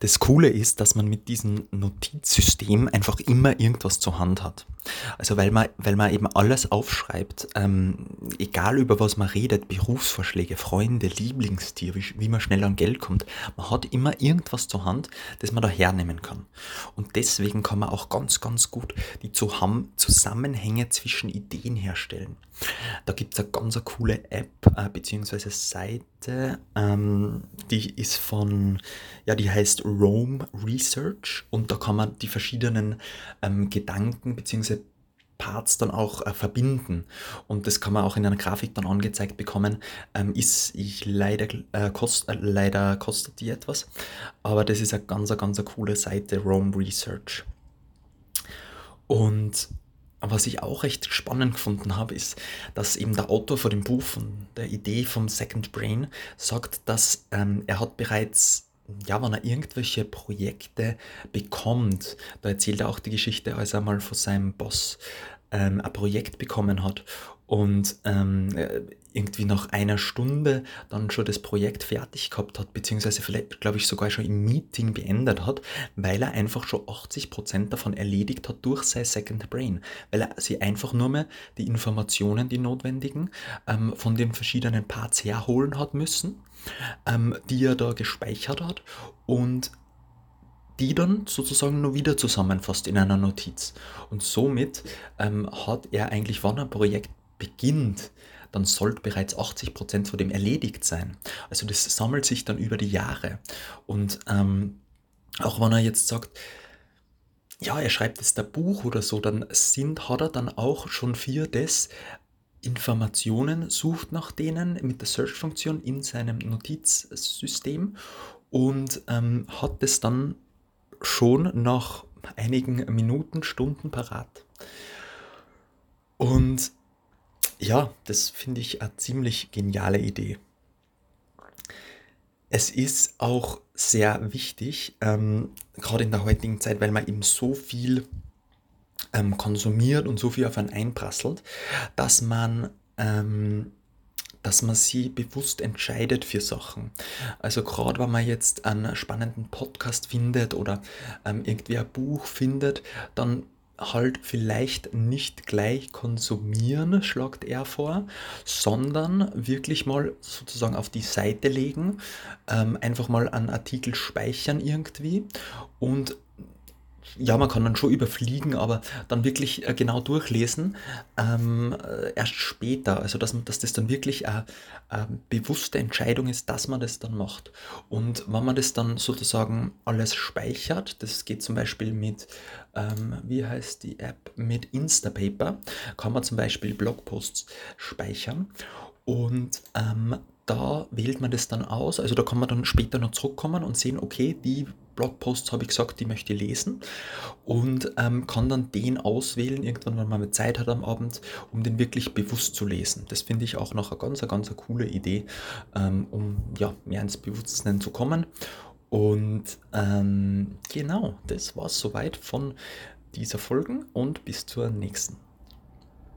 Das Coole ist, dass man mit diesem Notizsystem einfach immer irgendwas zur Hand hat. Also weil man, weil man eben alles aufschreibt, ähm, egal über was man redet, Berufsvorschläge, Freunde, Lieblingstier, wie, wie man schnell an Geld kommt, man hat immer irgendwas zur Hand, das man da hernehmen kann. Und deswegen kann man auch ganz, ganz gut die Zusammenhänge zwischen Ideen herstellen. Da gibt es eine ganz coole App äh, bzw. Seite, ähm, die ist von, ja, die heißt Rome Research und da kann man die verschiedenen ähm, Gedanken bzw. Parts dann auch äh, verbinden. Und das kann man auch in einer Grafik dann angezeigt bekommen. Ähm, ist ich leider, äh, kost, äh, leider kostet die etwas, aber das ist eine ganz, ganz coole Seite, Rome Research. Und was ich auch recht spannend gefunden habe, ist, dass eben der Autor von dem Buch, von der Idee vom Second Brain, sagt, dass ähm, er hat bereits, ja, wenn er irgendwelche Projekte bekommt, da erzählt er auch die Geschichte, als er mal von seinem Boss ähm, ein Projekt bekommen hat und ähm, irgendwie nach einer Stunde dann schon das Projekt fertig gehabt hat, beziehungsweise vielleicht, glaube ich, sogar schon im Meeting beendet hat, weil er einfach schon 80% davon erledigt hat durch sein Second Brain, weil er sie einfach nur mehr die Informationen, die notwendigen, ähm, von den verschiedenen Parts herholen hat müssen, ähm, die er da gespeichert hat und die dann sozusagen nur wieder zusammenfasst in einer Notiz. Und somit ähm, hat er eigentlich, wann ein Projekt beginnt, dann sollte bereits 80% von dem erledigt sein. Also das sammelt sich dann über die Jahre. Und ähm, auch wenn er jetzt sagt, ja, er schreibt jetzt ein Buch oder so, dann sind, hat er dann auch schon für das Informationen, sucht nach denen mit der Search-Funktion in seinem Notizsystem und ähm, hat es dann schon nach einigen Minuten, Stunden parat. Und ja, das finde ich eine ziemlich geniale Idee. Es ist auch sehr wichtig, ähm, gerade in der heutigen Zeit, weil man eben so viel ähm, konsumiert und so viel auf einen einprasselt, dass man, ähm, dass man sie bewusst entscheidet für Sachen. Also gerade wenn man jetzt einen spannenden Podcast findet oder ähm, irgendwie ein Buch findet, dann halt vielleicht nicht gleich konsumieren, schlagt er vor, sondern wirklich mal sozusagen auf die Seite legen, ähm, einfach mal einen Artikel speichern irgendwie und ja, man kann dann schon überfliegen, aber dann wirklich äh, genau durchlesen, ähm, äh, erst später. Also, dass, dass das dann wirklich eine, eine, bewusste Entscheidung ist, dass man das dann macht. Und wenn man das dann sozusagen alles speichert, das geht zum Beispiel mit, ähm, wie heißt die App, mit Instapaper, kann man zum Beispiel Blogposts speichern. Und ähm, da wählt man das dann aus. Also da kann man dann später noch zurückkommen und sehen, okay, die Blogposts habe ich gesagt, die möchte ich lesen und ähm, kann dann den auswählen, irgendwann, wenn man mal Zeit hat am Abend, um den wirklich bewusst zu lesen. Das finde ich auch noch eine ganz, ganz eine coole Idee, ähm, um ja, mehr ins Bewusstsein zu kommen. Und ähm, genau, das war es soweit von dieser Folge und bis zur nächsten.